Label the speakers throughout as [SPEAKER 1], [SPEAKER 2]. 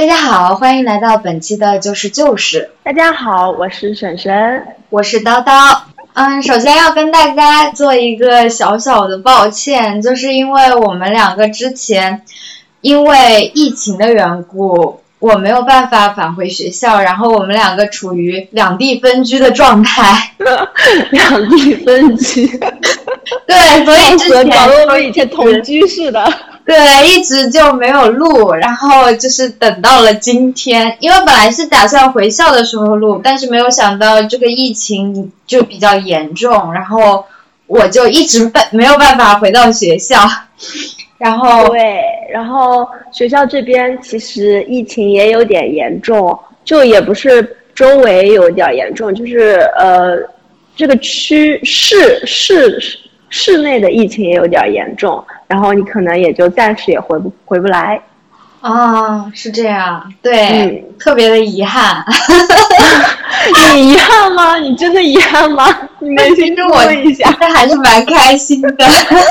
[SPEAKER 1] 大家好，欢迎来到本期的就是就是。
[SPEAKER 2] 大家好，我是婶婶，
[SPEAKER 1] 我是叨叨。嗯，首先要跟大家做一个小小的抱歉，就是因为我们两个之前因为疫情的缘故，我没有办法返回学校，然后我们两个处于两地分居的状态。
[SPEAKER 2] 两地分居，
[SPEAKER 1] 对，所以之
[SPEAKER 2] 和
[SPEAKER 1] 前
[SPEAKER 2] 搞得我们以前同居似的。
[SPEAKER 1] 对，一直就没有录，然后就是等到了今天，因为本来是打算回校的时候录，但是没有想到这个疫情就比较严重，然后我就一直办没有办法回到学校，然后
[SPEAKER 2] 对，然后学校这边其实疫情也有点严重，就也不是周围有点严重，就是呃，这个区市市市内的疫情也有点严重，然后你可能也就暂时也回不回不来。
[SPEAKER 1] 啊是这样，对，
[SPEAKER 2] 嗯
[SPEAKER 1] 特别的遗憾。
[SPEAKER 2] 你遗憾吗？你真的遗憾吗？你扪心自
[SPEAKER 1] 其实我
[SPEAKER 2] 问一下，
[SPEAKER 1] 但还是蛮开心的。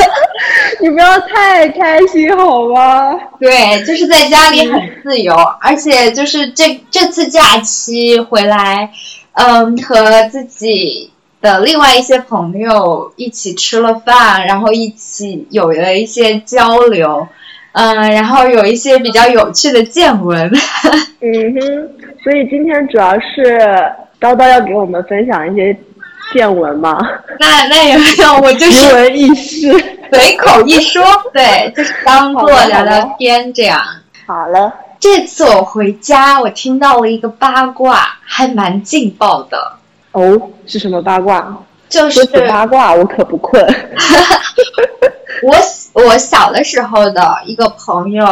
[SPEAKER 2] 你不要太开心好吗？
[SPEAKER 1] 对，就是在家里很自由，而且就是这这次假期回来，嗯，和自己的另外一些朋友一起吃了饭，然后一起有了一些交流，嗯，然后有一些比较有趣的见闻。
[SPEAKER 2] 嗯哼，所以今天主要是叨叨要给我们分享一些见闻嘛，
[SPEAKER 1] 那那也没有，我就
[SPEAKER 2] 奇
[SPEAKER 1] 是
[SPEAKER 2] 闻异事。
[SPEAKER 1] 随口一说，对，就是当做聊聊天这样。
[SPEAKER 2] 好了，
[SPEAKER 1] 这次我回家，我听到了一个八卦，还蛮劲爆的，
[SPEAKER 2] 哦，是什么八卦？
[SPEAKER 1] 就是
[SPEAKER 2] 八卦，我可不困。
[SPEAKER 1] 我我小的时候的一个朋友，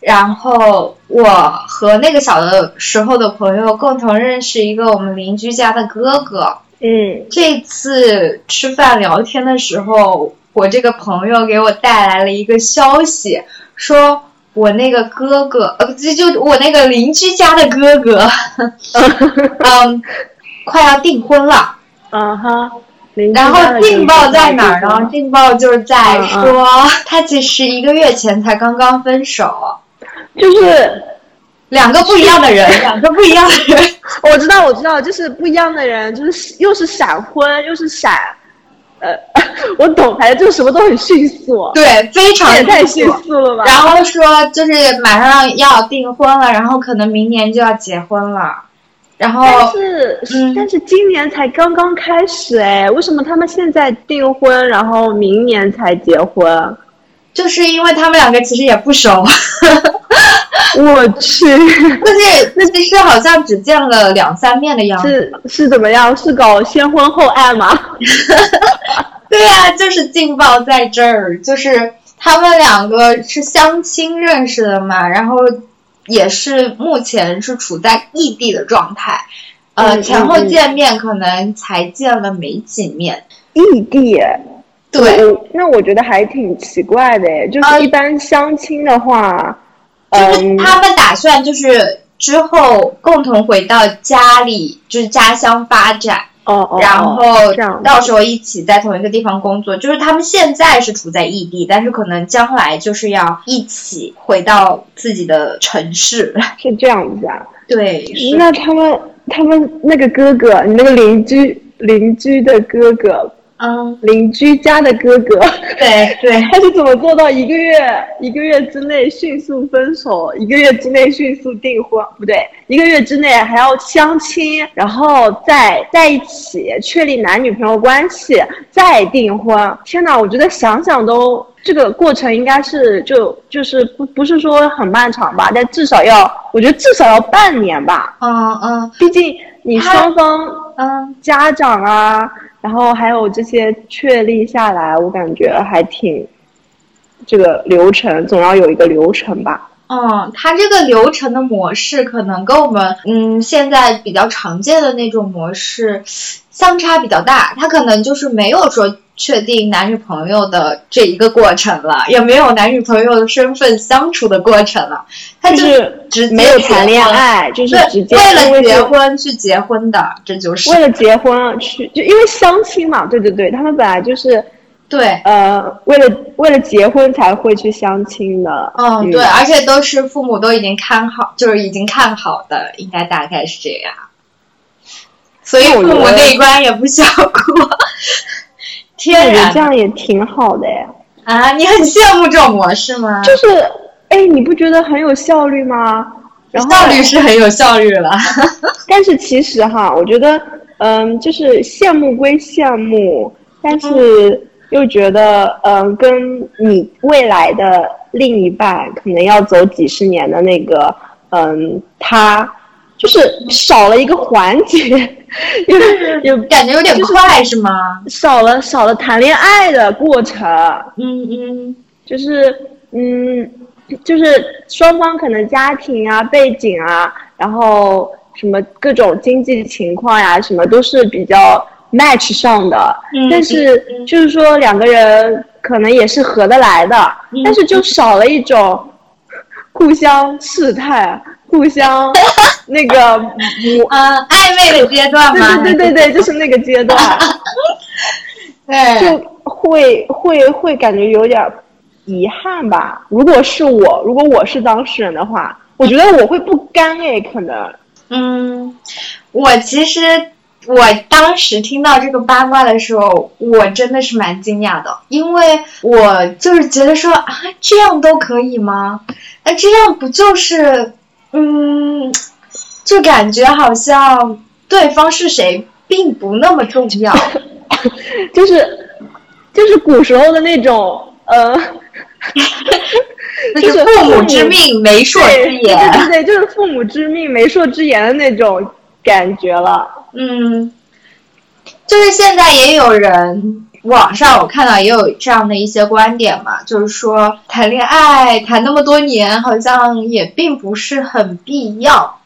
[SPEAKER 1] 然后我和那个小的时候的朋友共同认识一个我们邻居家的哥哥。
[SPEAKER 2] 嗯
[SPEAKER 1] 这次吃饭聊天的时候，我这个朋友给我带来了一个消息，说我那个哥哥，呃，就就我那个邻居家的哥哥，嗯，快要订婚了。
[SPEAKER 2] 嗯哈，邻居
[SPEAKER 1] 然后劲爆在哪儿呢？劲爆就是在
[SPEAKER 2] 嗯
[SPEAKER 1] 说，他其实一个月前才刚刚分手，
[SPEAKER 2] 就是
[SPEAKER 1] 两个不一样的人，两个不一样的人。
[SPEAKER 2] 我知道，我知道，就是不一样的人，就是又是闪婚，又是闪，呃，我懂，反正就是什么都很迅速，
[SPEAKER 1] 对，非常
[SPEAKER 2] 也太迅。
[SPEAKER 1] 速
[SPEAKER 2] 了吧？
[SPEAKER 1] 然后说就是马上要订婚了，然后可能明年就要结婚了，然后
[SPEAKER 2] 但是、
[SPEAKER 1] 嗯
[SPEAKER 2] 但是今年才刚刚开始哎，为什么他们现在订婚，然后明年才结婚？
[SPEAKER 1] 就是因为他们两个其实也不熟，
[SPEAKER 2] 我去，
[SPEAKER 1] 就是那其实好像只见了两三面的样子。
[SPEAKER 2] 是是怎么样？是搞先婚后爱吗？
[SPEAKER 1] 对呀、就是劲爆在这儿，就是他们两个是相亲认识的嘛，然后也是目前是处在异地的状态，呃，
[SPEAKER 2] 嗯
[SPEAKER 1] 前后见面可能才见了没几面。
[SPEAKER 2] 异地，
[SPEAKER 1] 对，
[SPEAKER 2] 那我觉得还挺奇怪的哎，就
[SPEAKER 1] 啊
[SPEAKER 2] 是一般相亲的话，
[SPEAKER 1] 就是
[SPEAKER 2] 嗯，
[SPEAKER 1] 他们打算就是之后共同回到家里，就是家乡发展。
[SPEAKER 2] 哦哦，
[SPEAKER 1] 然
[SPEAKER 2] 哦
[SPEAKER 1] 后到时候一起在同一个地方工作，就是他们现在是处在异地，但是可能将来就是要一起回到自己的城市。
[SPEAKER 2] 是这样子啊。
[SPEAKER 1] 对，
[SPEAKER 2] 那他们他们那个哥哥，你那个邻居邻居的哥哥，
[SPEAKER 1] 嗯，
[SPEAKER 2] 邻居家的哥哥，
[SPEAKER 1] 对对，
[SPEAKER 2] 他是怎么做到一个月一个月之内迅速分手，一个月之内迅速订婚？不对，一个月之内还要相亲，然后再在一起确立男女朋友关系，再订婚。天哪，我觉得想想都这个过程应该是就就是不不是说很漫长吧，但至少要我觉得至少要半年吧，
[SPEAKER 1] 嗯嗯。
[SPEAKER 2] 毕竟你双方
[SPEAKER 1] 嗯，
[SPEAKER 2] 家长啊，然后还有这些确立下来，我感觉还挺这个流程总要有一个流程吧。
[SPEAKER 1] 嗯，它这个流程的模式可能跟我们嗯现在比较常见的那种模式相差比较大，它可能就是没有说确定男女朋友的这一个过程了，也没有男女朋友的身份相处的过程了，他
[SPEAKER 2] 就是
[SPEAKER 1] 直
[SPEAKER 2] 没有谈恋，爱，就是，直接
[SPEAKER 1] 为了结婚去结婚的，这就是
[SPEAKER 2] 为了结婚去，就因为相亲嘛，对对对，他们本来就是
[SPEAKER 1] 对，
[SPEAKER 2] 呃，为了为了结婚才会去相亲的。
[SPEAKER 1] 嗯，对，而且都是父母都已经看好，就是已经看好的，应该大概是这样。所以父母那一关也不想过。天然，
[SPEAKER 2] 这样也挺好的呀。
[SPEAKER 1] 啊，你很羡慕这种模式吗？
[SPEAKER 2] 就是，哎，你不觉得很有效率吗？
[SPEAKER 1] 效率是很有效率了。
[SPEAKER 2] 但是其实哈，我觉得，嗯，就是羡慕归羡慕，但是又觉得，嗯，跟你未来的另一半可能要走几十年的那个，嗯，他就是少了一个环节。
[SPEAKER 1] 有有感觉有点快是吗？
[SPEAKER 2] 少了少了谈恋爱的过程，
[SPEAKER 1] 嗯嗯，
[SPEAKER 2] 就是嗯，就是双方可能家庭啊、背景啊，然后什么各种经济情况呀，什么都是比较 match 上的，但是就是说两个人可能也是合得来的，但是就少了一种 互相试探。互相那个
[SPEAKER 1] 嗯暧昧的阶段
[SPEAKER 2] 吗？对对对对对，就是那个阶段，
[SPEAKER 1] 对，
[SPEAKER 2] 就会会会感觉有点遗憾吧。如果是我，如果我是当事人的话，我觉得我会不甘哎，可能。
[SPEAKER 1] 嗯，我其实我当时听到这个八卦的时候，我真的是蛮惊讶的，因为我就是觉得说啊，这样都可以吗？那这样不就是？嗯，就感觉好像对方是谁并不那么重要，
[SPEAKER 2] 就是就是古时候的那种呃，
[SPEAKER 1] 就是父母之命媒妁之言，
[SPEAKER 2] 对对对，就是父母之命媒妁之言的那种感觉了。
[SPEAKER 1] 嗯，就是现在也有人。网上我看到也有这样的一些观点嘛，就是说谈恋爱谈那么多年，好像也并不是很必要。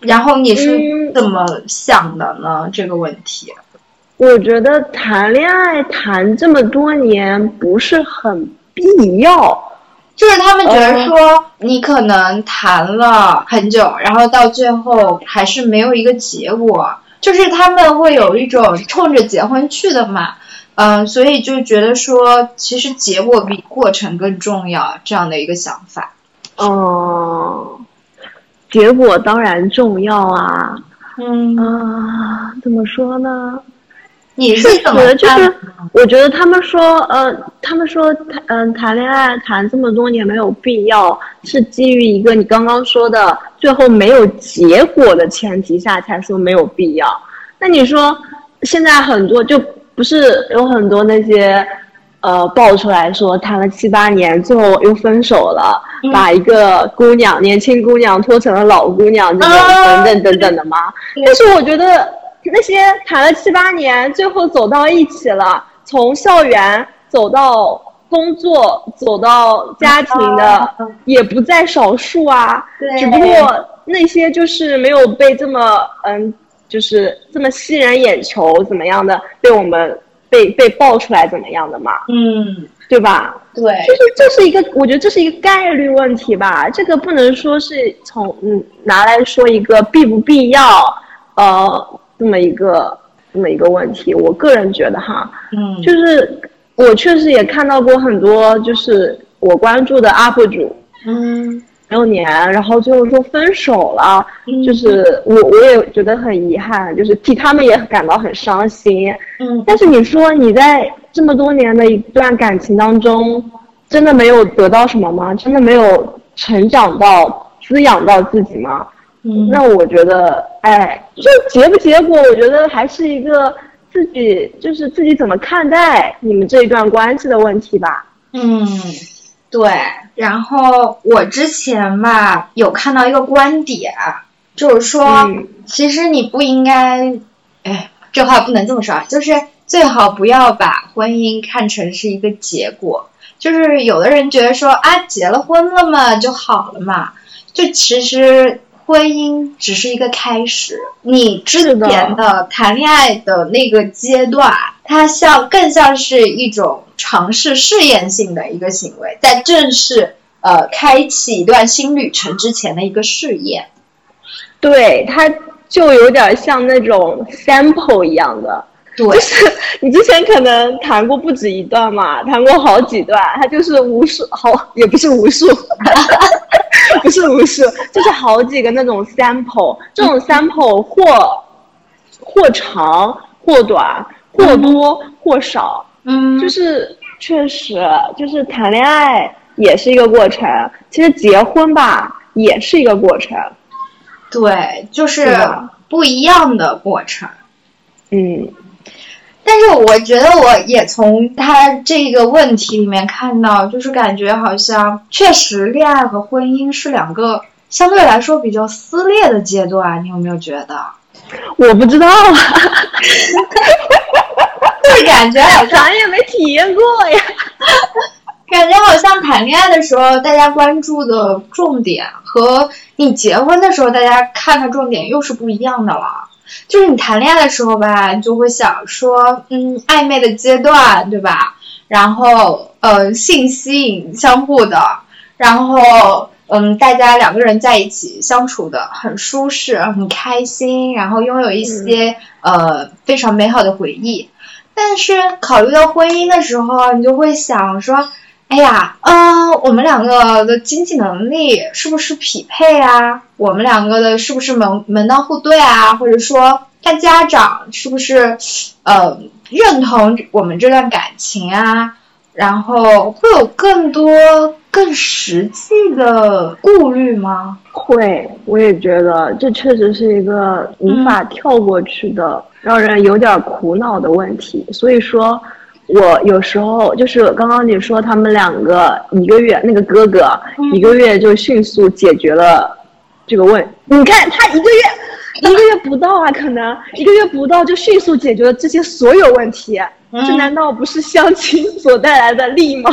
[SPEAKER 1] 然后你是怎么想的呢？这个问题？
[SPEAKER 2] 我觉得谈恋爱谈这么多年不是很必要，
[SPEAKER 1] 就是他们觉得说你可能谈了很久，然后到最后还是没有一个结果，就是他们会有一种冲着结婚去的嘛。嗯，所以就觉得说，其实结果比过程更重要，这样的一个想法。
[SPEAKER 2] 哦，结果当然重要啊。
[SPEAKER 1] 嗯
[SPEAKER 2] 啊，怎么说呢？
[SPEAKER 1] 你是怎么
[SPEAKER 2] 就是，我觉得他们说，呃，他们说谈，嗯，谈恋爱谈这么多年没有必要，是基于一个你刚刚说的最后没有结果的前提下才说没有必要。那你说现在很多就。不是有很多那些，呃，爆出来说谈了七八年，最后又分手了，把一个姑娘年轻姑娘拖成了老姑娘，这种等等等等的吗？但是我觉得那些谈了七八年，最后走到一起了，从校园走到工作，走到家庭的，也不在少数啊。只不过那些就是没有被这么嗯。就是这么吸人眼球，怎么样的被我们被被爆出来怎么样的嘛？
[SPEAKER 1] 嗯，
[SPEAKER 2] 对吧？
[SPEAKER 1] 对，
[SPEAKER 2] 就是这是一个，我觉得这是一个概率问题吧。这个不能说是从嗯拿来说一个必不必要，呃，这么一个这么一个问题。我个人觉得哈，
[SPEAKER 1] 嗯，
[SPEAKER 2] 就是我确实也看到过很多，就是我关注的 UP 主，
[SPEAKER 1] 嗯。
[SPEAKER 2] 六年，然后最后说分手了，就是我我也觉得很遗憾，就是替他们也感到很伤心。
[SPEAKER 1] 嗯，
[SPEAKER 2] 但是你说你在这么多年的一段感情当中，真的没有得到什么吗？真的没有成长到、滋养到自己吗？
[SPEAKER 1] 嗯，
[SPEAKER 2] 那我觉得，哎，就结不结果，我觉得还是一个自己就是自己怎么看待你们这一段关系的问题吧。
[SPEAKER 1] 嗯。对，然后我之前吧有看到一个观点，就是说，其实你不应该，哎，这话不能这么说啊，就是最好不要把婚姻看成是一个结果，就是有的人觉得说啊，结了婚了嘛就好了嘛，就其实。婚姻只是一个开始，你之前的。谈恋爱的那个阶段，它像更像是一种尝试试验性的一个行为，在正式呃开启一段新旅程之前的一个试验。
[SPEAKER 2] 对，它就有点像那种 sample 一样的，
[SPEAKER 1] 对，
[SPEAKER 2] 就是你之前可能谈过不止一段嘛，谈过好几段，他就是无数好也不是无数，不是不是，就是好几个那种 sample，这种 sample 或或长或短，或多或少，
[SPEAKER 1] 嗯，
[SPEAKER 2] 就是确实就是谈恋爱也是一个过程，其实结婚吧也是一个过程，
[SPEAKER 1] 对，就是不一样的过程。
[SPEAKER 2] 嗯
[SPEAKER 1] 但是我觉得我也从他这个问题里面看到，就是感觉好像确实恋爱和婚姻是两个相对来说比较撕裂的阶段，你有没有觉得？
[SPEAKER 2] 我不知道啊，
[SPEAKER 1] 就 是感觉好像
[SPEAKER 2] 咱也没体验过呀。
[SPEAKER 1] 感觉好像谈恋爱的时候，大家关注的重点和你结婚的时候大家看的重点又是不一样的了。就是你谈恋爱的时候吧，你就会想说，嗯，暧昧的阶段，对吧？然后，呃，性吸引相互的，然后，嗯，大家两个人在一起相处的很舒适、很开心，然后拥有一些、呃非常美好的回忆。但是考虑到婚姻的时候，你就会想说，哎呀，呃，我们两个的经济能力是不是匹配啊？我们两个的是不是门门当户对啊？或者说，他家长是不是呃认同我们这段感情啊？然后会有更多更实际的顾虑吗？
[SPEAKER 2] 会，我也觉得这确实是一个无法跳过去的，让人有点苦恼的问题。所以说，我有时候就是刚刚你说他们两个一个月，那个哥哥、一个月就迅速解决了这个问，你看他一个月。一个月不到啊，可能一个月不到就迅速解决了这些所有问题，这难道不是相亲所带来的利吗？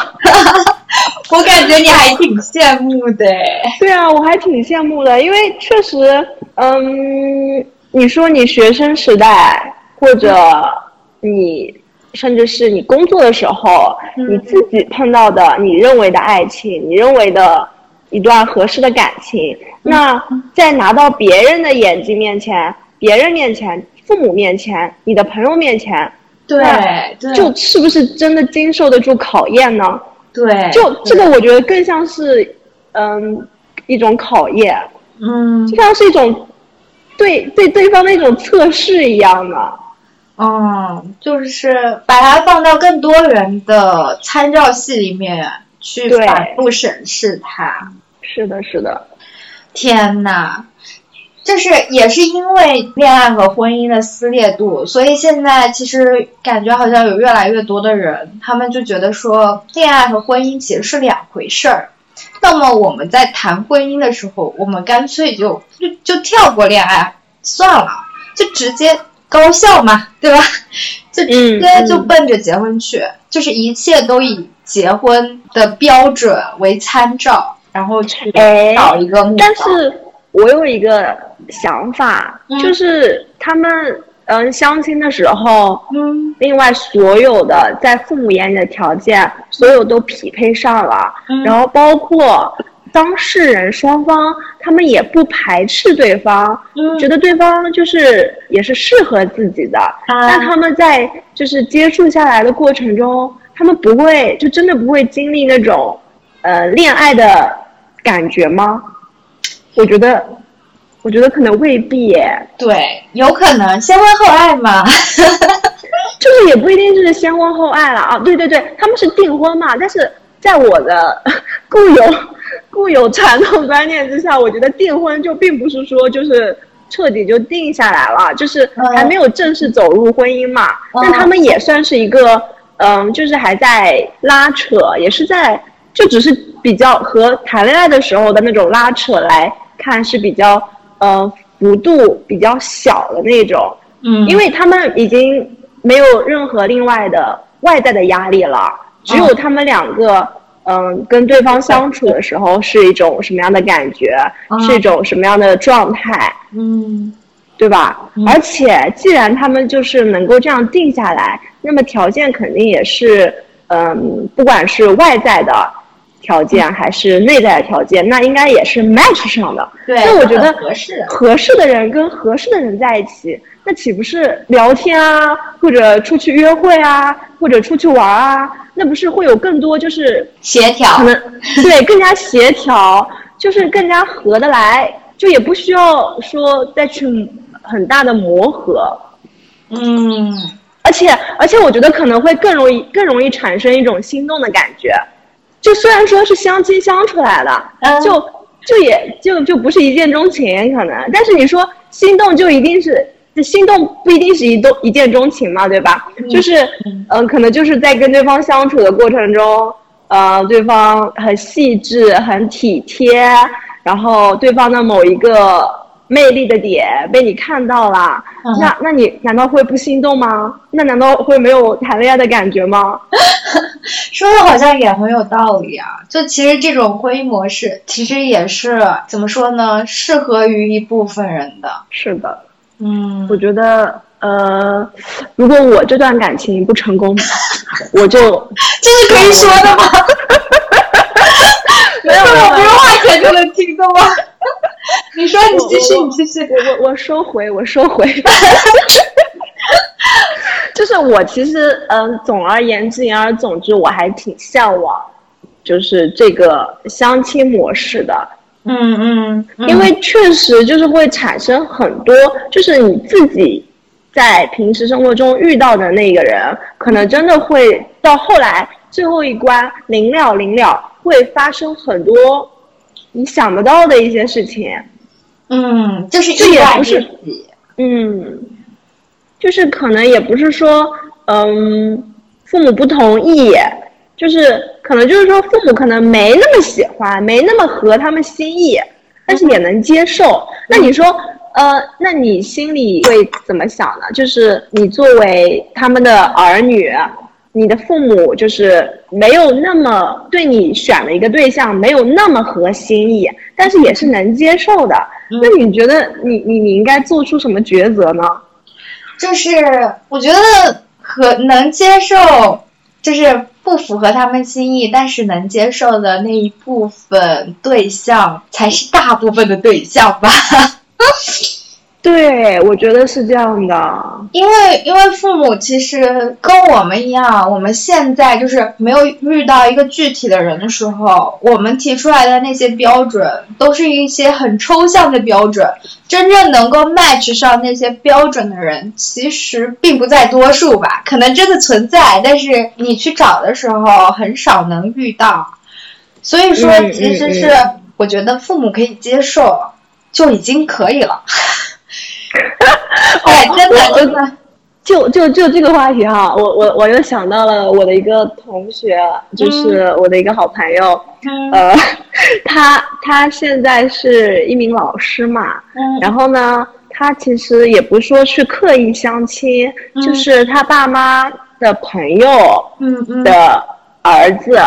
[SPEAKER 1] 我感觉你还挺羡慕的诶。
[SPEAKER 2] 对啊，我还挺羡慕的，因为确实，嗯，你说你学生时代，或者你甚至是你工作的时候，
[SPEAKER 1] 嗯。
[SPEAKER 2] 你自己碰到的你认为的爱情，你认为的一段合适的感情，那在拿到别人的眼睛面前、别人面前、父母面前、你的朋友面前，
[SPEAKER 1] 对对，
[SPEAKER 2] 就是不是真的经受得住考验呢？
[SPEAKER 1] 对，
[SPEAKER 2] 就这个，我觉得更像是，嗯，一种考验，
[SPEAKER 1] 嗯。
[SPEAKER 2] 就像是一种对对对方的一种测试一样的。
[SPEAKER 1] 嗯，就是把它放到更多人的参照系里面去反复审视它。
[SPEAKER 2] 是的，是的，
[SPEAKER 1] 天呐，就是也是因为恋爱和婚姻的撕裂度，所以现在其实感觉好像有越来越多的人，他们就觉得说恋爱和婚姻其实是两回事儿。那么我们在谈婚姻的时候，我们干脆就就就跳过恋爱算了，就直接高校嘛，对吧？就直接
[SPEAKER 2] 嗯
[SPEAKER 1] 就奔着结婚去，就是一切都以结婚的标准为参照，然后去
[SPEAKER 2] 哎
[SPEAKER 1] 找一个目标。
[SPEAKER 2] 但是我有一个想法，
[SPEAKER 1] 嗯。
[SPEAKER 2] 就是他们嗯相亲的时候，
[SPEAKER 1] 嗯。
[SPEAKER 2] 另外所有的在父母眼里的条件，所有都匹配上了，
[SPEAKER 1] 嗯。
[SPEAKER 2] 然后包括当事人双方，他们也不排斥对方，
[SPEAKER 1] 嗯
[SPEAKER 2] 觉得对方就是也是适合自己的。但他们在就是接触下来的过程中，他们不会就真的不会经历那种呃恋爱的感觉吗？我觉得，我觉得可能未必耶。
[SPEAKER 1] 对，有可能先婚后爱嘛。
[SPEAKER 2] 就是也不一定就是先婚后爱了啊，对对对，他们是订婚嘛，但是在我的 固有固有传统观念之下，我觉得订婚就并不是说就是彻底就定下来了，就是
[SPEAKER 1] 嗯
[SPEAKER 2] 还没有正式走入婚姻嘛，
[SPEAKER 1] 嗯。
[SPEAKER 2] 但他们也算是一个嗯，就是还在拉扯，也是在就只是比较和谈恋爱的时候的那种拉扯来看是比较呃幅度比较小的那种，
[SPEAKER 1] 嗯。
[SPEAKER 2] 因为他们已经没有任何另外的外在的压力了，只有他们两个，嗯，跟对方相处的时候是一种什么样的感觉，
[SPEAKER 1] 嗯
[SPEAKER 2] 是一种什么样的状态，
[SPEAKER 1] 嗯
[SPEAKER 2] 对吧？
[SPEAKER 1] 嗯
[SPEAKER 2] 而且既然他们就是能够这样定下来，那么条件肯定也是，嗯，不管是外在的条件还是内在的条件，那应该也是 match 上的。
[SPEAKER 1] 对，
[SPEAKER 2] 那我觉得
[SPEAKER 1] 合适。
[SPEAKER 2] 合适的人跟合适的人在一起，那岂不是聊天啊，或者出去约会啊，或者出去玩啊？那不是会有更多就是
[SPEAKER 1] 协调，
[SPEAKER 2] 可能对更加协调，就是更加合得来，就也不需要说再去很大的磨合。
[SPEAKER 1] 嗯，
[SPEAKER 2] 而且而且我觉得可能会更容易更容易产生一种心动的感觉。就虽然说是相亲相出来的，就就也就就不是一见钟情可能，但是你说心动就一定是。心动不一定是一动一见钟情嘛，对吧？就是，嗯，可能就是在跟对方相处的过程中，呃，对方很细致、很体贴，然后对方的某一个魅力的点被你看到了，那那你难道会不心动吗？那难道会没有谈恋爱的感觉吗？
[SPEAKER 1] 说的好像也很有道理啊！就其实这种婚姻模式，其实也是怎么说呢？适合于一部分人的。
[SPEAKER 2] 是的。
[SPEAKER 1] 嗯，
[SPEAKER 2] 我觉得，呃，如果我这段感情不成功，我就
[SPEAKER 1] 这是可以说的吗？
[SPEAKER 2] 没有，
[SPEAKER 1] 我不用花钱就能听懂吗？你说，你继续，你继续。
[SPEAKER 2] 我我我收回，我收回。就是我其实，嗯，总而言之，言而总之，我还挺向往，就是这个相亲模式的。
[SPEAKER 1] 嗯
[SPEAKER 2] 嗯，因为确实就是会产生很多，就是你自己在平时生活中遇到的那个人，可能真的会到后来最后一关临了临了，会发生很多你想不到的一些事情。
[SPEAKER 1] 嗯，就是
[SPEAKER 2] 这也不是，嗯，就是可能也不是说，嗯，父母不同意。就是可能就是说父母可能没那么喜欢，没那么合他们心意，但是也能接受。那你说，呃，那你心里会怎么想呢？就是你作为他们的儿女，你的父母就是没有那么对你选了一个对象，没有那么合心意，但是也是能接受的。那你觉得你你你应该做出什么抉择呢？
[SPEAKER 1] 就是我觉得和能接受，就是。不符合他们心意，但是能接受的那一部分对象，才是大部分的对象吧。
[SPEAKER 2] 对，我觉得是这样的，
[SPEAKER 1] 因为因为父母其实跟我们一样，我们现在就是没有遇到一个具体的人的时候，我们提出来的那些标准都是一些很抽象的标准，真正能够 match 上那些标准的人，其实并不在多数吧，可能真的存在，但是你去找的时候很少能遇到，所以说其实是我觉得父母可以接受就已经可以了。哎，真的真的，
[SPEAKER 2] 就就就这个话题哈，我我我又想到了我的一个同学，就是我的一个好朋友，呃，他他现在是一名老师嘛，然后呢，他其实也不说去刻意相亲，就是他爸妈的朋友的。儿子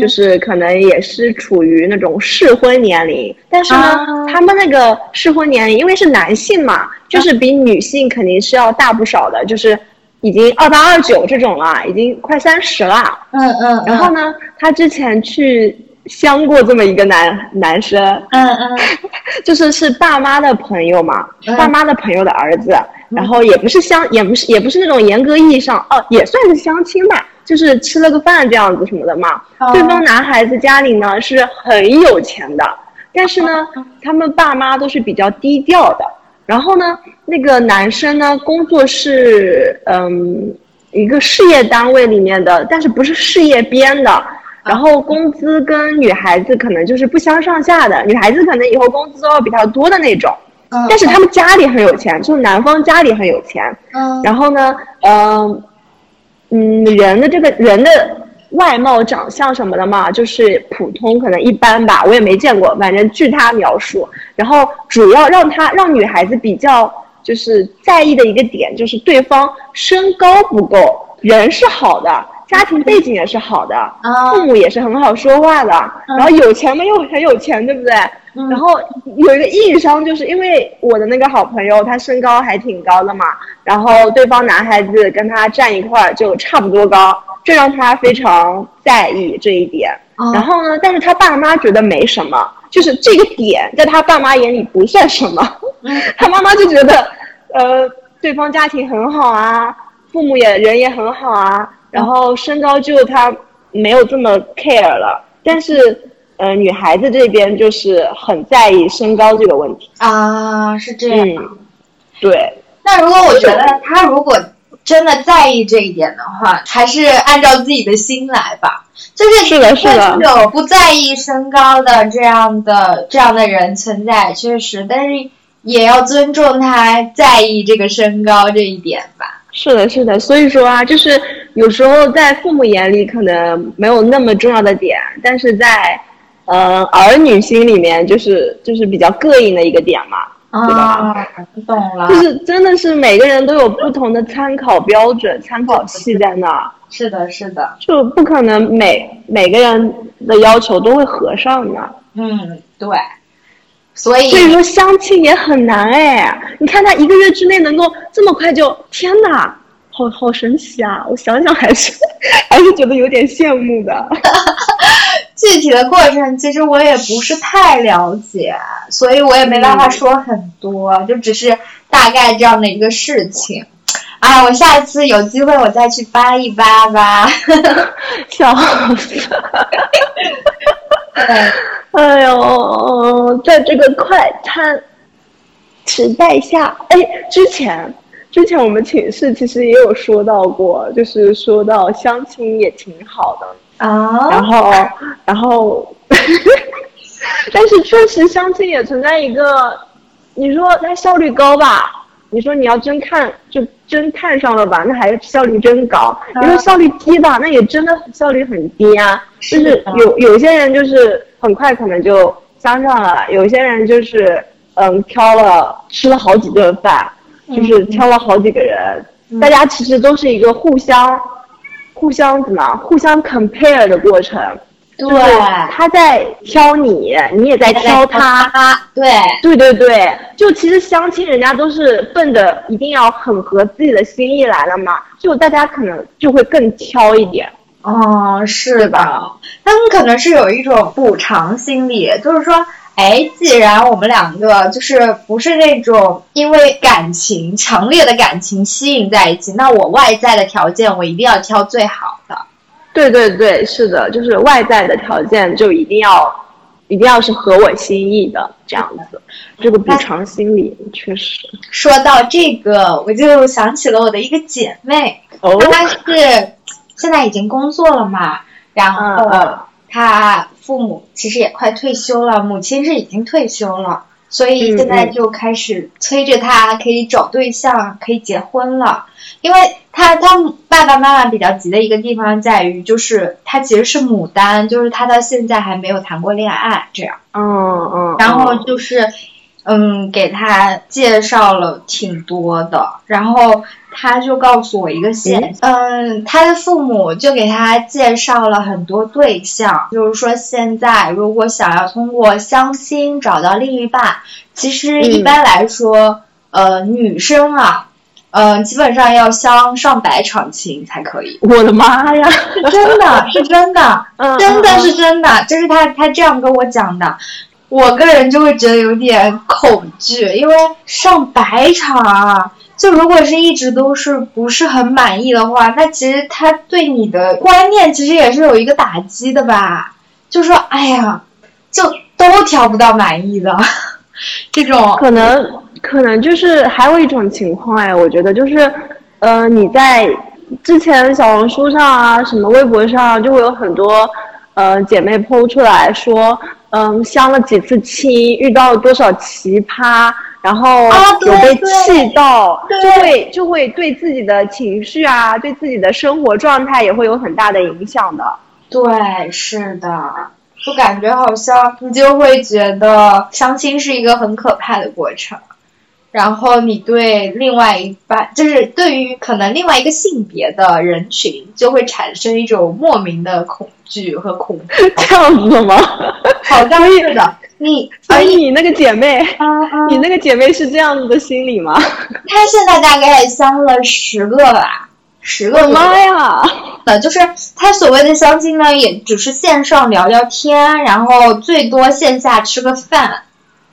[SPEAKER 2] 就是可能也是处于那种适婚年龄，但是呢，他们那个适婚年龄，因为是男性嘛，就是比女性肯定是要大不少的，就是已经二八二九这种了，已经快三十了。
[SPEAKER 1] 嗯嗯。
[SPEAKER 2] 然后呢，他之前去相过这么一个男男生。
[SPEAKER 1] 嗯嗯。
[SPEAKER 2] 就是是爸妈的朋友嘛，爸妈的朋友的儿子，然后也不是相，也不是也不是那种严格意义上，哦，也算是相亲吧。就是吃了个饭这样子什么的嘛。对方男孩子家里呢是很有钱的，但是呢，他们爸妈都是比较低调的。然后呢，那个男生呢工作是嗯一个事业单位里面的，但是不是事业编的。然后工资跟女孩子可能就是不相上下的，女孩子可能以后工资都要比较多的那种。但是他们家里很有钱，就是男方家里很有钱。
[SPEAKER 1] 嗯。
[SPEAKER 2] 然后呢，嗯。嗯，人的这个人的外貌、长相什么的嘛，就是普通，可能一般吧。我也没见过，反正据他描述。然后主要让他让女孩子比较就是在意的一个点，就是对方身高不够，人是好的，家庭背景也是好的，父母也是很好说话的，然后有钱嘛又很有钱，对不对？然后有一个硬伤，就是因为我的那个好朋友，他身高还挺高的嘛，然后对方男孩子跟他站一块儿就差不多高，这让他非常在意这一点。然后呢，但是他爸妈觉得没什么，就是这个点在他爸妈眼里不算什么，他妈妈就觉得，呃。对方家庭很好啊，父母也人也很好啊，然后身高就他没有这么 care 了。但是，呃，女孩子这边就是很在意身高这个问题
[SPEAKER 1] 啊，是这样。
[SPEAKER 2] 对。
[SPEAKER 1] 那如果我觉得他如果真的在意这一点的话，还是按照自己的心来吧。就是
[SPEAKER 2] 是的，是的，
[SPEAKER 1] 有不在意身高的这样的这样的人存在，确实，但是也要尊重他在意这个身高这一点吧。
[SPEAKER 2] 是的，是的，所以说啊，就是有时候在父母眼里可能没有那么重要的点，但是在呃儿女心里面就是就是比较膈应的一个点嘛，对吧？
[SPEAKER 1] 懂了。
[SPEAKER 2] 就是真的是每个人都有不同的参考标准、参考系在那儿。
[SPEAKER 1] 是的，是的，
[SPEAKER 2] 就不可能每每个人的要求都会合上的。
[SPEAKER 1] 嗯，对，所以
[SPEAKER 2] 所以说相亲也很难哎。你看他一个月之内能够这么快就，天哪，好好神奇啊！我想想还是 还是觉得有点羡慕的。
[SPEAKER 1] 具体的过程其实我也不是太了解，所以我也没办法说很多，就只是大概这样的一个事情。啊，我下次有机会我再去扒一扒吧，
[SPEAKER 2] 笑死！哎呦，在这个快餐时代下，哎，之前之前我们寝室其实也有说到过，就是说到相亲也挺好的
[SPEAKER 1] 啊，
[SPEAKER 2] 然后然后，但是确实相亲也存在一个，你说它效率高吧？你说你要真看就真看上了吧，那还是效率真高。你说效率低吧，那也真的效率很低啊。就是有有些人就是很快可能就相上了，有些人就是嗯挑了吃了好几顿饭，就是挑了好几个人，大家其实都是一个互相互相怎么互相 compare 的过程。
[SPEAKER 1] 对，
[SPEAKER 2] 他在挑你，你也在挑他。
[SPEAKER 1] 对，
[SPEAKER 2] 对对对，就其实相亲，人家都是奔着一定要很合自己的心意来了嘛，就大家可能就会更挑一点。
[SPEAKER 1] 哦，是的，他们可能是有一种补偿心理，就是说，哎，既然我们两个就是不是那种因为感情强烈的感情吸引在一起，那我外在的条件我一定要挑最好的。
[SPEAKER 2] 对对对，是的，就是外在的条件就一定要，一定要是合我心意的这样子，这个补偿心理确实。
[SPEAKER 1] 说到这个，我就想起了我的一个姐妹，她是现在已经工作了嘛，然后她父母其实也快退休了，母亲是已经退休了，所以现在就开始催着他可以找对象，可以结婚了。因为他他爸爸妈妈比较急的一个地方在于，就是他其实是牡丹，就是他到现在还没有谈过恋爱，这样。
[SPEAKER 2] 嗯嗯。
[SPEAKER 1] 然后就是，嗯，给他介绍了挺多的，然后他就告诉我一个现，嗯，他的父母就给他介绍了很多对象，就是说现在如果想要通过相亲找到另一半，其实一般来说，呃，女生啊。嗯，基本上要相上百场亲才可以。
[SPEAKER 2] 我的妈呀，
[SPEAKER 1] 真的是真的，真的是真的，就是他他这样跟我讲的，我个人就会觉得有点恐惧，因为上百场啊，就如果是一直都是不是很满意的话，那其实他对你的观念其实也是有一个打击的吧。就说哎呀，就都挑不到满意的，这种
[SPEAKER 2] 可能。可能就是还有一种情况哎，我觉得就是，呃，你在之前小红书上啊，什么微博上，就会有很多，呃，姐妹剖出来说，嗯，相了几次亲，遇到了多少奇葩，然后有被气到，就会就会对自己的情绪啊，对自己的生活状态也会有很大的影响的。
[SPEAKER 1] 对，是的，就感觉好像你就会觉得相亲是一个很可怕的过程。然后你对另外一半，就是对于可能另外一个性别的人群，就会产生一种莫名的恐惧和恐惧。
[SPEAKER 2] 这样子吗？
[SPEAKER 1] 好像是的。你，
[SPEAKER 2] 所以你那个姐妹，你那个姐妹是这样子的心理吗？
[SPEAKER 1] 她现在大概相了十个吧，十个。
[SPEAKER 2] 妈呀！
[SPEAKER 1] 呃，就是她所谓的相亲呢，也只是线上聊聊天，然后最多线下吃个饭。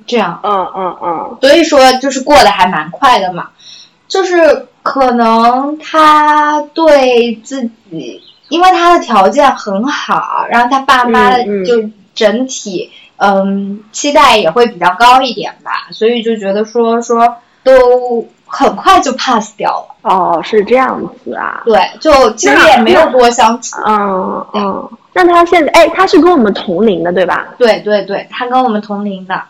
[SPEAKER 1] 这样，
[SPEAKER 2] 嗯嗯嗯，
[SPEAKER 1] 所以说就是过得还蛮快的嘛，就是可能他对自己，因为他的条件很好，然后他爸妈就整体嗯期待也会比较高一点吧，所以就觉得说说都很快就 pass 掉了。
[SPEAKER 2] 哦，是这样子啊。
[SPEAKER 1] 对，就其实也没有多相处。
[SPEAKER 2] 嗯嗯，那他现在，哎，他是跟我们同龄的，对吧？
[SPEAKER 1] 对对对，他跟我们同龄的。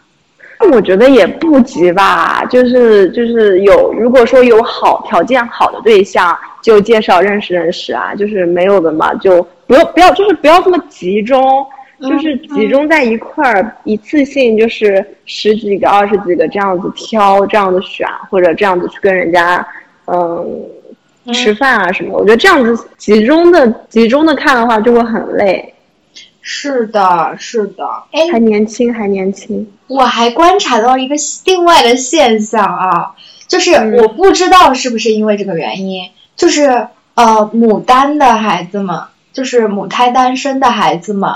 [SPEAKER 2] 我觉得也不急吧，就是就是有，如果说有好条件好的对象，就介绍认识认识啊。就是没有的嘛，就不要不要，就是不要这么集中，就是集中在一块儿，一次性就是十几个、二十几个这样子挑，这样子选，或者这样子去跟人家，嗯。吃饭啊什么，我觉得这样子集中的集中的看的话就会很累。
[SPEAKER 1] 是的，是的，哎，
[SPEAKER 2] 还年轻，还年轻。
[SPEAKER 1] 我还观察到一个另外的现象啊，就是
[SPEAKER 2] 嗯
[SPEAKER 1] 我不知道是不是因为这个原因，就是呃，牡丹的孩子们，就是母胎单身的孩子们，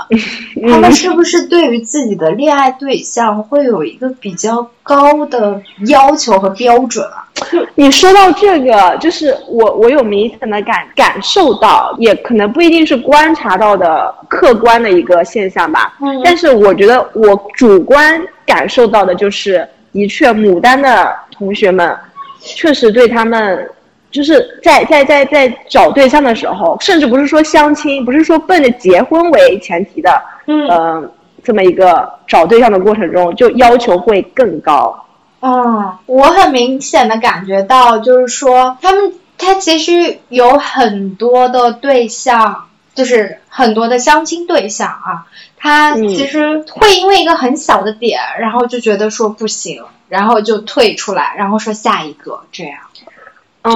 [SPEAKER 2] 嗯
[SPEAKER 1] 他们是不是对于自己的恋爱对象会有一个比较高的要求和标准啊？
[SPEAKER 2] 你说到这个，就是我我有明显的感感受到，也可能不一定是观察到的客观的一个现象吧。
[SPEAKER 1] 嗯
[SPEAKER 2] 但是我觉得我主观感受到的就是，的确牡丹的同学们，确实对他们。就是在在在在找对象的时候，甚至不是说相亲，不是说奔着结婚为前提的，
[SPEAKER 1] 嗯
[SPEAKER 2] 呃，这么一个找对象的过程中，就要求会更高。
[SPEAKER 1] 嗯，我很明显的感觉到，就是说他们他其实有很多的对象，就是很多的相亲对象啊，他
[SPEAKER 2] 嗯
[SPEAKER 1] 其实会因为一个很小的点，然后就觉得说不行，然后就退出来，然后说下一个这样。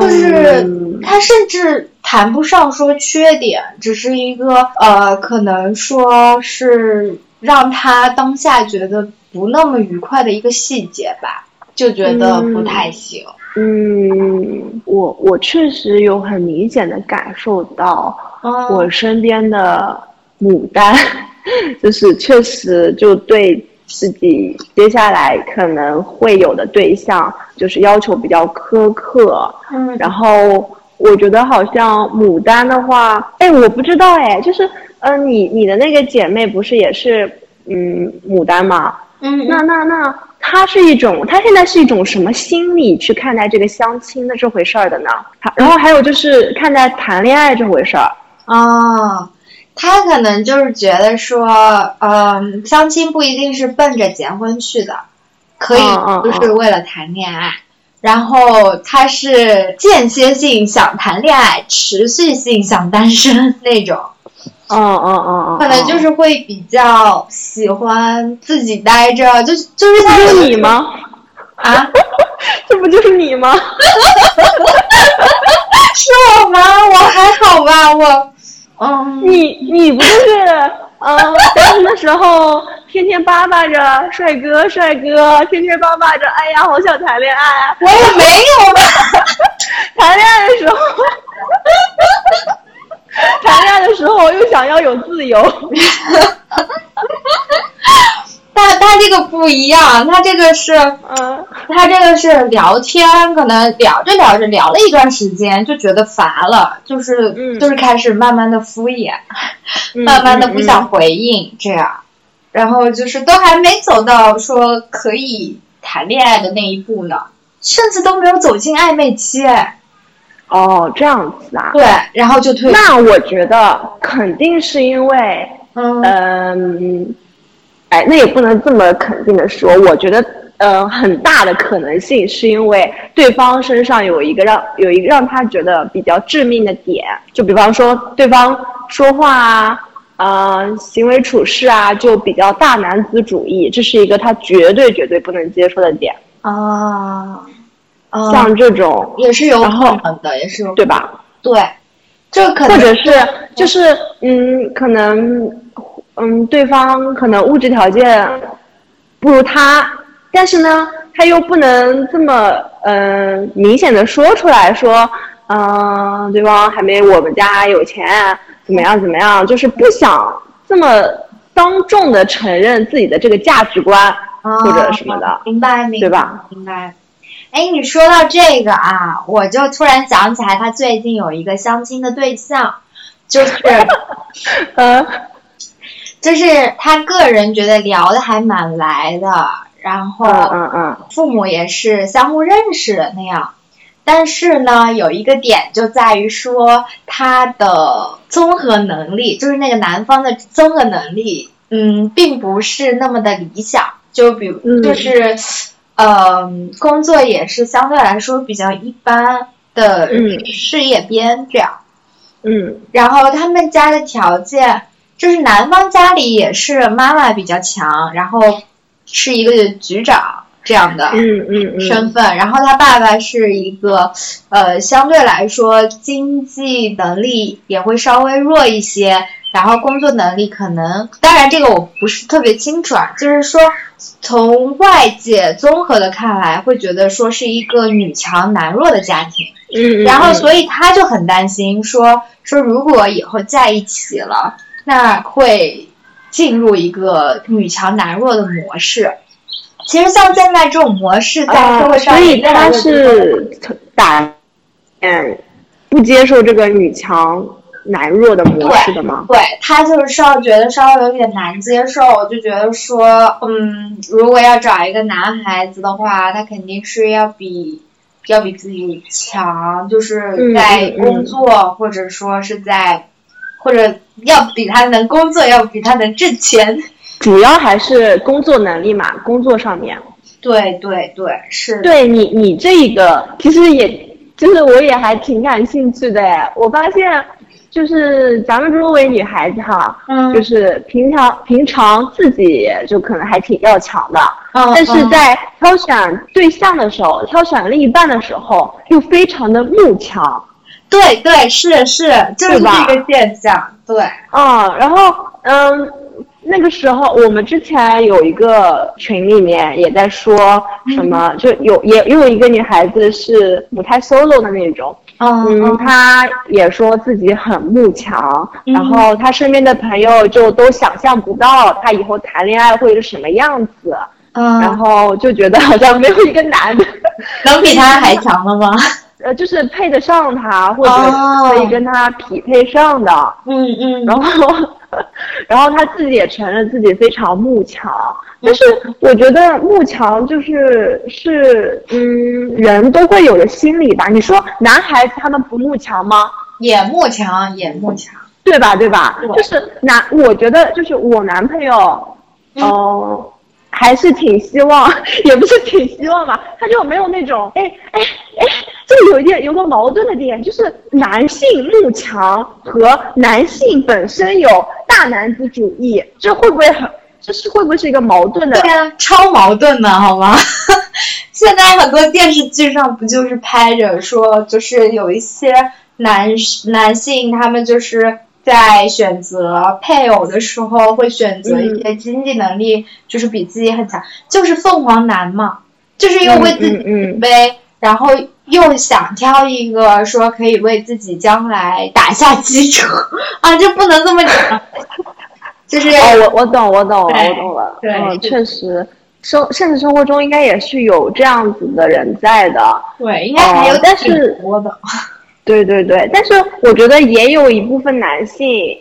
[SPEAKER 1] 就是
[SPEAKER 2] 嗯
[SPEAKER 1] 他甚至谈不上说缺点，只是一个呃，可能说是让他当下觉得不那么愉快的一个细节吧，就觉得不太行。
[SPEAKER 2] 嗯，我我确实有很明显的感受到，
[SPEAKER 1] 嗯
[SPEAKER 2] 我身边的牡丹，就是确实就对自己接下来可能会有的对象，就是要求比较苛刻。
[SPEAKER 1] 嗯
[SPEAKER 2] 然后我觉得好像牡丹的话，哎，我不知道哎，就是呃，你你的那个姐妹不是也是嗯牡丹吗？
[SPEAKER 1] 嗯
[SPEAKER 2] 那那那，她是一种，她现在是一种什么心理去看待这个相亲的这回事儿的呢？她然后还有就是看待谈恋爱这回事儿，
[SPEAKER 1] 哦，他可能就是觉得说，嗯，相亲不一定是奔着结婚去的，可以就是为了谈恋爱。然后他是间歇性想谈恋爱，持续性想单身那种。
[SPEAKER 2] 嗯嗯嗯嗯，
[SPEAKER 1] 可能就是会比较喜欢自己待着，就就是
[SPEAKER 2] 就是你吗？
[SPEAKER 1] 啊？
[SPEAKER 2] 这不就是你吗？
[SPEAKER 1] 是我吗？我还好吧，我嗯，
[SPEAKER 2] 你你不就是嗯单身的时候天天巴巴着帅哥帅哥，天天巴巴着，哎呀好想谈恋爱啊！
[SPEAKER 1] 我也没有吧。
[SPEAKER 2] 谈恋爱的时候，谈恋爱的时候又想要有自由。
[SPEAKER 1] 但他这个不一样，他这个是
[SPEAKER 2] 嗯
[SPEAKER 1] 他这个是聊天，可能聊着聊着聊了一段时间，就觉得乏了，就是、
[SPEAKER 2] 嗯
[SPEAKER 1] 就是开始慢慢的敷衍，
[SPEAKER 2] 嗯
[SPEAKER 1] 慢慢的不
[SPEAKER 2] 嗯
[SPEAKER 1] 想回应这样，然后就是都还没走到说可以谈恋爱的那一步呢，甚至都没有走进暧昧期，哎
[SPEAKER 2] 哦，这样子啊。
[SPEAKER 1] 对，然后就退，
[SPEAKER 2] 那我觉得肯定是因为，
[SPEAKER 1] 嗯
[SPEAKER 2] 嗯，哎，那也不能这么肯定的说。我觉得，呃，很大的可能性是因为对方身上有一个让有一个让他觉得比较致命的点，就比方说对方说话啊。呃，行为处事啊，就比较大男子主义，这是一个他绝对绝对不能接受的点。
[SPEAKER 1] 啊，嗯
[SPEAKER 2] 像这种，
[SPEAKER 1] 也是有可能的，也是有
[SPEAKER 2] 对吧？
[SPEAKER 1] 对，这可能
[SPEAKER 2] 或者是就是嗯，可能嗯，对方可能物质条件不如他，但是呢，他又不能这么嗯、呃明显的说出来说，嗯、对方还没我们家有钱，怎么样怎么样，就是不想这么当众的承认自己的这个价值观
[SPEAKER 1] 啊
[SPEAKER 2] 或者什么的，
[SPEAKER 1] 明白明白
[SPEAKER 2] 对吧？
[SPEAKER 1] 明白。哎，你说到这个啊，我就突然想起来，他最近有一个相亲的对象，就是，
[SPEAKER 2] 呃，
[SPEAKER 1] 就是他个人觉得聊的还蛮来的，然后
[SPEAKER 2] 嗯嗯嗯，
[SPEAKER 1] 父母也是相互认识的那样。但是呢，有一个点就在于说他的综合能力，就是那个男方的综合能力，嗯，并不是那么的理想。就比如，
[SPEAKER 2] 嗯
[SPEAKER 1] 就是，呃，工作也是相对来说比较一般的
[SPEAKER 2] 嗯
[SPEAKER 1] 事业编这样。
[SPEAKER 2] 嗯
[SPEAKER 1] 然后他们家的条件就是男方家里也是妈妈比较强，然后是一个局长这样的
[SPEAKER 2] 嗯嗯嗯，
[SPEAKER 1] 身份，然后他爸爸是一个呃相对来说经济能力也会稍微弱一些，然后工作能力可能，当然这个我不是特别清楚啊，就是说从外界综合的看来，会觉得说是一个女强男弱的家庭。
[SPEAKER 2] 嗯，嗯
[SPEAKER 1] 然后
[SPEAKER 2] 嗯
[SPEAKER 1] 所以他就很担心说说如果以后在一起了，那会进入一个女强男弱的模式。其实像现在这种模式在社
[SPEAKER 2] 啊，
[SPEAKER 1] 会上
[SPEAKER 2] 所以他是打嗯不接受这个女强男弱的模式的吗？
[SPEAKER 1] 对他就是稍觉得稍微有点难接受，就觉得说，嗯，如果要找一个男孩子的话，他肯定是要比要比自己强，就是
[SPEAKER 2] 嗯
[SPEAKER 1] 在
[SPEAKER 2] 嗯嗯
[SPEAKER 1] 工作、或者说是在，或者要比他能工作，要比他能挣钱。
[SPEAKER 2] 主要还是工作能力嘛，工作上面。
[SPEAKER 1] 对对对，是。
[SPEAKER 2] 对你，你这一个其实也就是我也还挺感兴趣的哎，我发现就是咱们作为女孩子哈，
[SPEAKER 1] 嗯
[SPEAKER 2] 就是平常平常自己就可能还挺要强的，
[SPEAKER 1] 嗯，
[SPEAKER 2] 但是
[SPEAKER 1] 嗯
[SPEAKER 2] 在挑选对象的时候，挑选另一半的时候，又非常的慕强。
[SPEAKER 1] 对对是是，就是这个现象。对，
[SPEAKER 2] 嗯，然后嗯，那个时候我们之前有一个群里面也在说什么，就有也也有一个女孩子是不太 solo 的那种，
[SPEAKER 1] 嗯
[SPEAKER 2] 嗯，她也说自己很慕强，
[SPEAKER 1] 嗯
[SPEAKER 2] 然后她身边的朋友就都想象不到她以后谈恋爱会是什么样子，
[SPEAKER 1] 嗯，
[SPEAKER 2] 然后就觉得好像没有一个男的。
[SPEAKER 1] 能比他还强了吗？
[SPEAKER 2] 呃，就是配得上他，或者
[SPEAKER 1] 哦
[SPEAKER 2] 可以跟他匹配上的，
[SPEAKER 1] 嗯嗯，
[SPEAKER 2] 然后，然后他自己也承认自己非常慕强，
[SPEAKER 1] 嗯
[SPEAKER 2] 但是我觉得慕强就是是嗯人都会有的心理吧。你说男孩子他们不慕强吗？
[SPEAKER 1] 也慕强，也慕强。
[SPEAKER 2] 对吧？对吧？
[SPEAKER 1] 对
[SPEAKER 2] 就是男，我觉得就是我男朋友，
[SPEAKER 1] 嗯
[SPEAKER 2] 嗯、还是挺希望，也不是挺希望吧，他就没有那种，哎哎哎，就有一点有个矛盾的点，就是男性慕强和男性本身有大男子主义，这会不会很，这是会不会是一个矛盾的？
[SPEAKER 1] 对啊，超矛盾的好吗？现在很多电视剧上不就是拍着说，就是有一些男男性，他们就是在选择配偶的时候，会选择一些经济能力就是比自己很强，就是凤凰男嘛，就是又为自己
[SPEAKER 2] 嗯
[SPEAKER 1] 然后又想挑一个说可以为自己将来打下基础 啊，就不能这么讲，就是
[SPEAKER 2] 哦，我我懂，我懂了，我懂了。
[SPEAKER 1] 对
[SPEAKER 2] 嗯，确实，生现实生活中应该也是有这样子的人在的。
[SPEAKER 1] 对，应该还有
[SPEAKER 2] 哦但
[SPEAKER 1] 挺
[SPEAKER 2] 是
[SPEAKER 1] 多的。
[SPEAKER 2] 对对对，但是我觉得也有一部分男性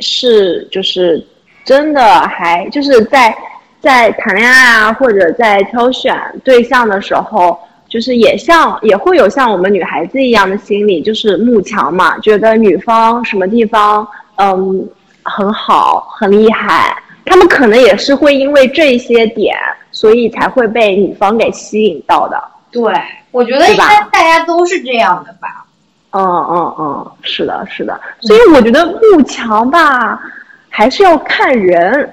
[SPEAKER 2] 是就是真的还就是在在谈恋爱啊，或者在挑选对象的时候，就是也像也会有像我们女孩子一样的心理，就是慕强嘛，觉得女方什么地方嗯很好很厉害，他们可能也是会因为这些点，所以才会被女方给吸引到的。
[SPEAKER 1] 对，我觉得应
[SPEAKER 2] 对吧
[SPEAKER 1] 该大家都是这样的吧。
[SPEAKER 2] 嗯嗯嗯，是的，是的，所以我觉得慕强吧，还是要看人。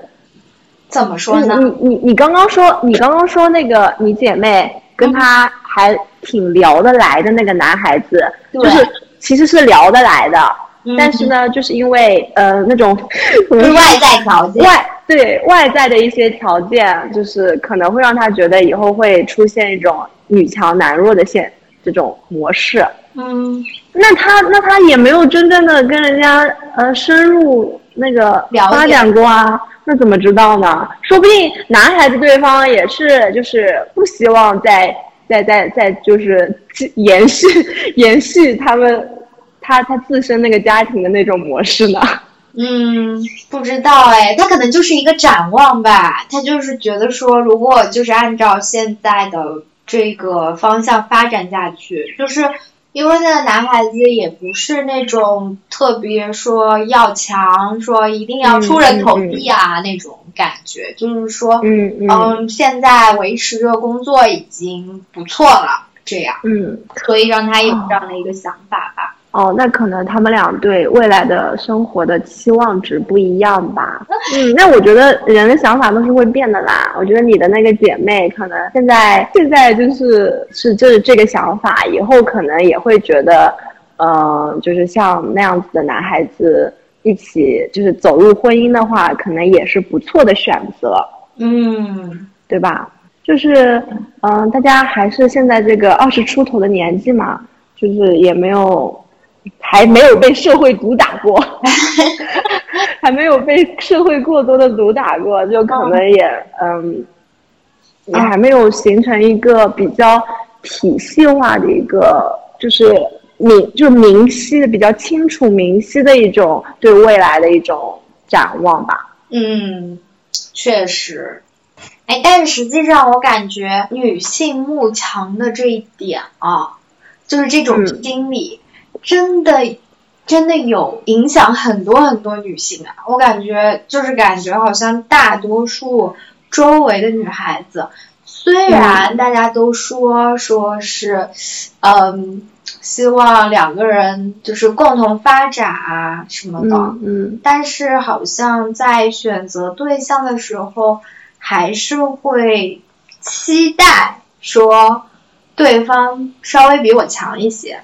[SPEAKER 1] 怎么说呢？
[SPEAKER 2] 你你你你刚刚说，你刚刚说那个你姐妹跟他还挺聊得来的那个男孩子，
[SPEAKER 1] 对
[SPEAKER 2] 就是其实是聊得来的，
[SPEAKER 1] 嗯
[SPEAKER 2] 但是呢，就是因为呃那种
[SPEAKER 1] 外在条件。
[SPEAKER 2] 外对外在的一些条件，就是可能会让他觉得以后会出现一种女强男弱的现这种模式。
[SPEAKER 1] 嗯，
[SPEAKER 2] 那他那他也没有真正的跟人家呃深入那个发展过啊，那怎么知道呢？说不定男孩子对方也是就是不希望再再再再就是延续延续他们他他自身那个家庭的那种模式呢？
[SPEAKER 1] 嗯，不知道哎，他可能就是一个展望吧，他就是觉得说，如果就是按照现在的这个方向发展下去，就是因为那个男孩子也不是那种特别说要强，说一定要出人头地啊那种感觉，就是说，
[SPEAKER 2] 嗯
[SPEAKER 1] 嗯，现在维持着工作已经不错了，这样，
[SPEAKER 2] 嗯，
[SPEAKER 1] 所以让他有这样的一个想法吧。
[SPEAKER 2] 哦，那可能他们俩对未来的生活的期望值不一样吧。嗯，那我觉得人的想法都是会变的啦。我觉得你的那个姐妹可能现在现在就是是就是这个想法，以后可能也会觉得，嗯，就是像那样子的男孩子一起就是走入婚姻的话，可能也是不错的选择。
[SPEAKER 1] 嗯，
[SPEAKER 2] 对吧？就是嗯，大家还是现在这个二十出头的年纪嘛，就是也没有。还没有被社会毒打过，还没有被社会过多的毒打过，就可能也嗯，也还没有形成一个比较体系化的一个，就是明就是明晰的比较清楚明晰的一种对未来的一种展望吧。
[SPEAKER 1] 嗯，确实，哎，但是实际上我感觉女性慕强的这一点啊，就是这种心理。真的，真的有影响很多很多女性啊！我感觉就是感觉好像大多数周围的女孩子，虽然大家都说说是，嗯，希望两个人就是共同发展啊什么的，
[SPEAKER 2] 嗯，
[SPEAKER 1] 但是好像在选择对象的时候，还是会期待说对方稍微比我强一些。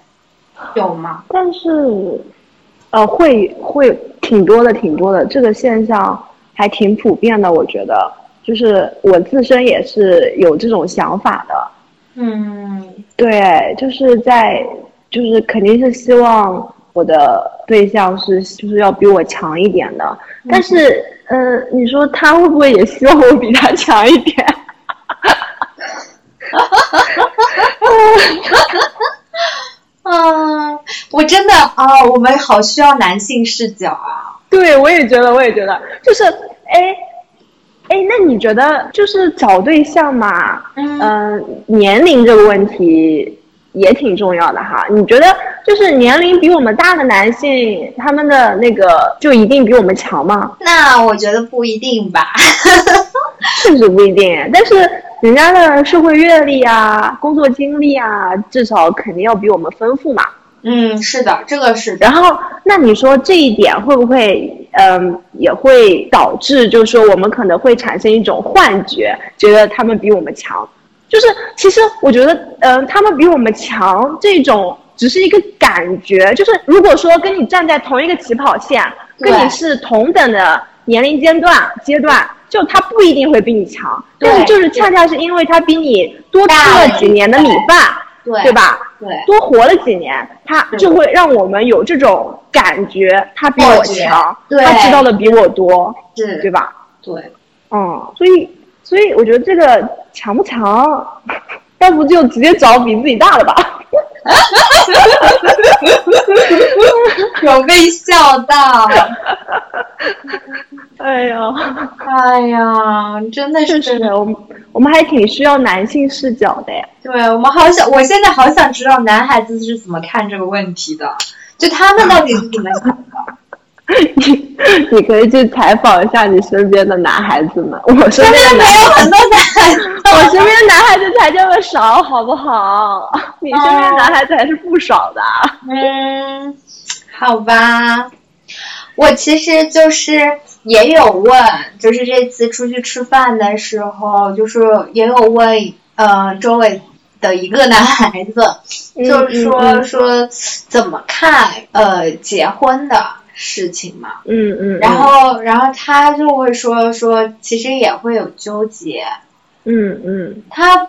[SPEAKER 1] 有吗？
[SPEAKER 2] 但是，呃，会会挺多的，挺多的。这个现象还挺普遍的，我觉得。就是我自身也是有这种想法的。
[SPEAKER 1] 嗯，
[SPEAKER 2] 对，就是在，就是肯定是希望我的对象是，就是要比我强一点的。但是，呃，你说他会不会也希望我比他强一点？哈哈哈哈哈哈！
[SPEAKER 1] 嗯，我真的啊，我们好需要男性视角啊。
[SPEAKER 2] 对，我也觉得，我也觉得，就是哎，哎，那你觉得就是找对象嘛？嗯，年龄这个问题也挺重要的哈。你觉得就是年龄比我们大的男性，他们的那个就一定比我们强吗？
[SPEAKER 1] 那我觉得不一定吧。
[SPEAKER 2] 确实不一定，但是。人家的社会阅历啊，工作经历啊，至少肯定要比我们丰富嘛。
[SPEAKER 1] 嗯，是的，这个是。
[SPEAKER 2] 然后，那你说这一点会不会，嗯，也会导致，就是说我们可能会产生一种幻觉，觉得他们比我们强。就是，其实我觉得，嗯，他们比我们强，这种只是一个感觉。就是如果说跟你站在同一个起跑线，跟你是同等的年龄阶段阶段。就他不一定会比你强，但是就是恰恰是因为他比你多吃了几年的米饭，
[SPEAKER 1] 对。
[SPEAKER 2] 对吧？
[SPEAKER 1] 对，
[SPEAKER 2] 多活了几年，他就会让我们有这种感觉，他比我强，他知道的比我多，
[SPEAKER 1] 是，
[SPEAKER 2] 对吧？
[SPEAKER 1] 对，
[SPEAKER 2] 嗯，所以所以我觉得这个强不强，要不就直接找比自己大的吧。
[SPEAKER 1] 有被笑到。
[SPEAKER 2] 哎呀，
[SPEAKER 1] 哎呀，真的是
[SPEAKER 2] 我们我们还挺需要男性视角的呀。
[SPEAKER 1] 对，我们好想，我现在好想知道男孩子是怎么看这个问题的，就他们到底是怎么想的。
[SPEAKER 2] 你你可以去采访一下你身边的男孩子们，我身
[SPEAKER 1] 边没有很多男孩子，
[SPEAKER 2] 我身边男孩子才这么少，好不好？你身边男孩子还是不少的。
[SPEAKER 1] 嗯，好吧，我其实就是也有问，就是这次出去吃饭的时候，就是也有问，呃，周围的一个男孩子，就是说说怎么看呃结婚的。事情嘛，
[SPEAKER 2] 嗯嗯，
[SPEAKER 1] 然后然后他就会说说，其实也会有纠结，
[SPEAKER 2] 嗯嗯，
[SPEAKER 1] 他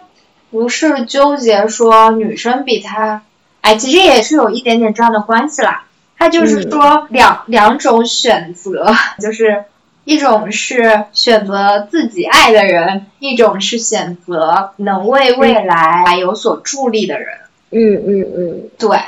[SPEAKER 1] 不是纠结说女生比他，哎，其实也是有一点点这样的关系啦。他就是说两两种选择，就是一种是选择自己爱的人，一种是选择能为未来有所助力的人。
[SPEAKER 2] 嗯嗯嗯，
[SPEAKER 1] 对，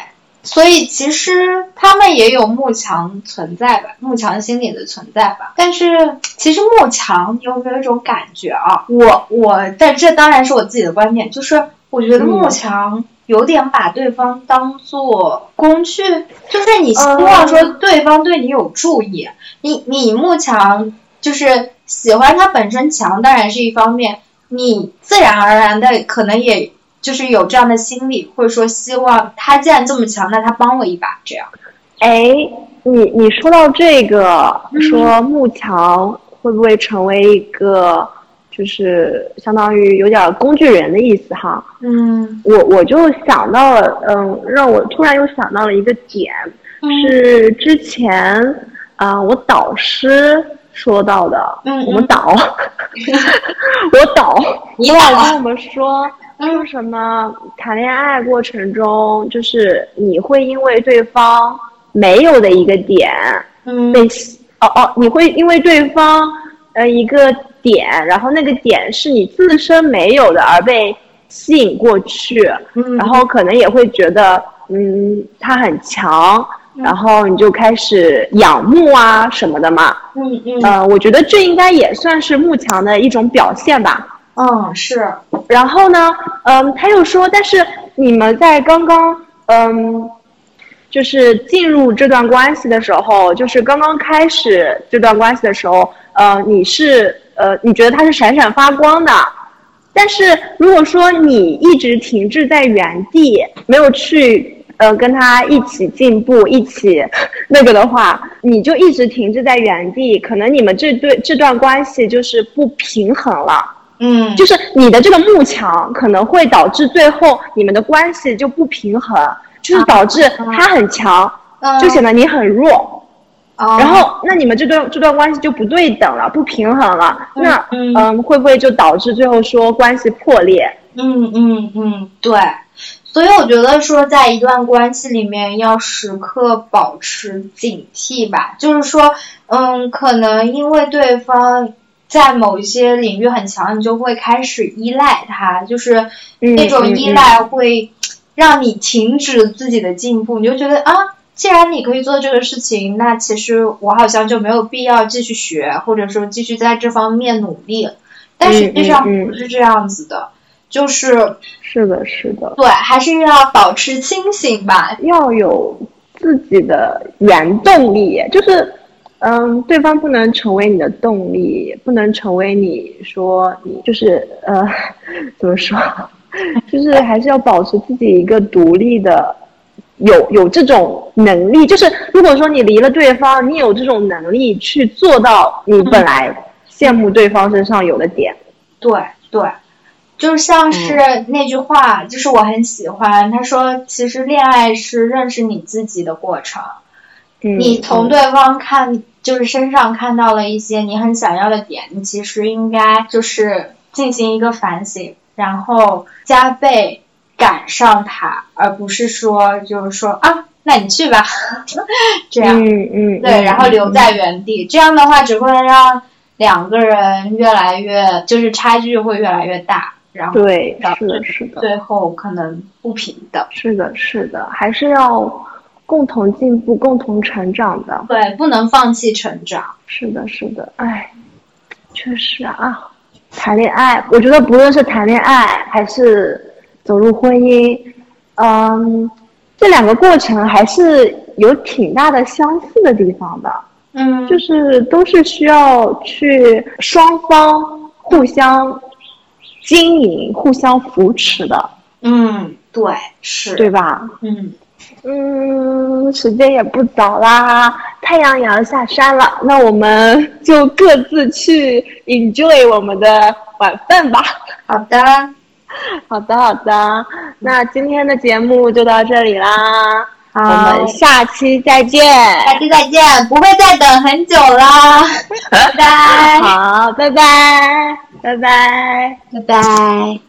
[SPEAKER 1] 所以其实他们也有慕强存在吧，慕强心理的存在吧。但是其实慕强，你有没有一种感觉啊？我我，但这当然是我自己的观点，就是我觉得慕强有点把对方当做工具，就是你希望说对方对你有注意，你你慕强就是喜欢他本身强，当然是一方面，你自然而然的可能也。就是有这样的心理，或者说希望他既然这么强，那他帮我一把，这样。
[SPEAKER 2] 哎，你你说到这个，说慕强会不会成为一个，就是相当于有点工具人的意思哈？
[SPEAKER 1] 嗯，
[SPEAKER 2] 我我就想到了，嗯，让我突然又想到了一个点，是之前啊，我导师说到的，
[SPEAKER 1] 嗯，
[SPEAKER 2] 我们导，我导，你老跟我们说。说什么？谈恋爱过程中，就是你会因为对方没有的一个点，
[SPEAKER 1] 嗯，
[SPEAKER 2] 被哦哦，你会因为对方呃一个点，然后那个点是你自身没有的而被吸引过去，
[SPEAKER 1] 嗯，
[SPEAKER 2] 然后可能也会觉得嗯他很强，然后你就开始仰慕啊什么的嘛，
[SPEAKER 1] 嗯嗯，
[SPEAKER 2] 呃，我觉得这应该也算是慕强的一种表现吧。
[SPEAKER 1] 嗯，是。
[SPEAKER 2] 然后呢，嗯，他又说，但是你们在刚刚，嗯，就是进入这段关系的时候，就是刚刚开始这段关系的时候，呃，你是，呃，你觉得他是闪闪发光的。但是如果说你一直停滞在原地，没有去，呃，跟他一起进步，一起那个的话，你就一直停滞在原地，可能你们这对这段关系就是不平衡了。
[SPEAKER 1] 嗯，
[SPEAKER 2] 就是你的这个慕强可能会导致最后你们的关系就不平衡，就是导致他很强，就显得你很弱，然后那你们这段这段关系就不对等了，不平衡了，那嗯会不会就导致最后说关系破裂？
[SPEAKER 1] 嗯嗯嗯，对，所以我觉得说在一段关系里面要时刻保持警惕吧，就是说嗯可能因为对方。在某一些领域很强，你就会开始依赖它，就是那种依赖会让你停止自己的进步。你就觉得啊，既然你可以做这个事情，那其实我好像就没有必要继续学，或者说继续在这方面努力。但实际上不是这样子的，就是
[SPEAKER 2] 是的，是的，
[SPEAKER 1] 对，还是要保持清醒吧，
[SPEAKER 2] 要有自己的原动力，就是。嗯，对方不能成为你的动力，不能成为你说你就是呃，怎么说，就是还是要保持自己一个独立的，有有这种能力。就是如果说你离了对方，你有这种能力去做到你本来羡慕对方身上有的点。
[SPEAKER 1] 对对，就像是那句话，就是我很喜欢，他说，其实恋爱是认识你自己的过程。你从对方看，就是身上看到了一些你很想要的点，你其实应该就是进行一个反省，然后加倍赶上他，而不是说就是说啊，那你去吧，这样，
[SPEAKER 2] 嗯嗯，
[SPEAKER 1] 对，然后留在原地，这样的话只会让两个人越来越就是差距会越来越大，然后
[SPEAKER 2] 对，是的，是的，
[SPEAKER 1] 最后可能不平等，
[SPEAKER 2] 是的，是的，还是要。共同进步、共同成长的，
[SPEAKER 1] 对，不能放弃成长。
[SPEAKER 2] 是的，是的，哎，确实啊，谈恋爱，我觉得不论是谈恋爱还是走入婚姻，嗯，这两个过程还是有挺大的相似的地方的。
[SPEAKER 1] 嗯，
[SPEAKER 2] 就是都是需要去双方互相经营、互相扶持的。
[SPEAKER 1] 嗯，对，是
[SPEAKER 2] 对吧？
[SPEAKER 1] 嗯。
[SPEAKER 2] 嗯，时间也不早啦，太阳也要下山了，那我们 就各自去 enjoy 我们的晚饭吧。
[SPEAKER 1] 好的，
[SPEAKER 2] 好的，好的，那今天的节目就到这里啦，我们下期再见，
[SPEAKER 1] 下期再见，不会再等很久啦，拜拜，
[SPEAKER 2] 好，拜拜，拜拜，
[SPEAKER 1] 拜拜。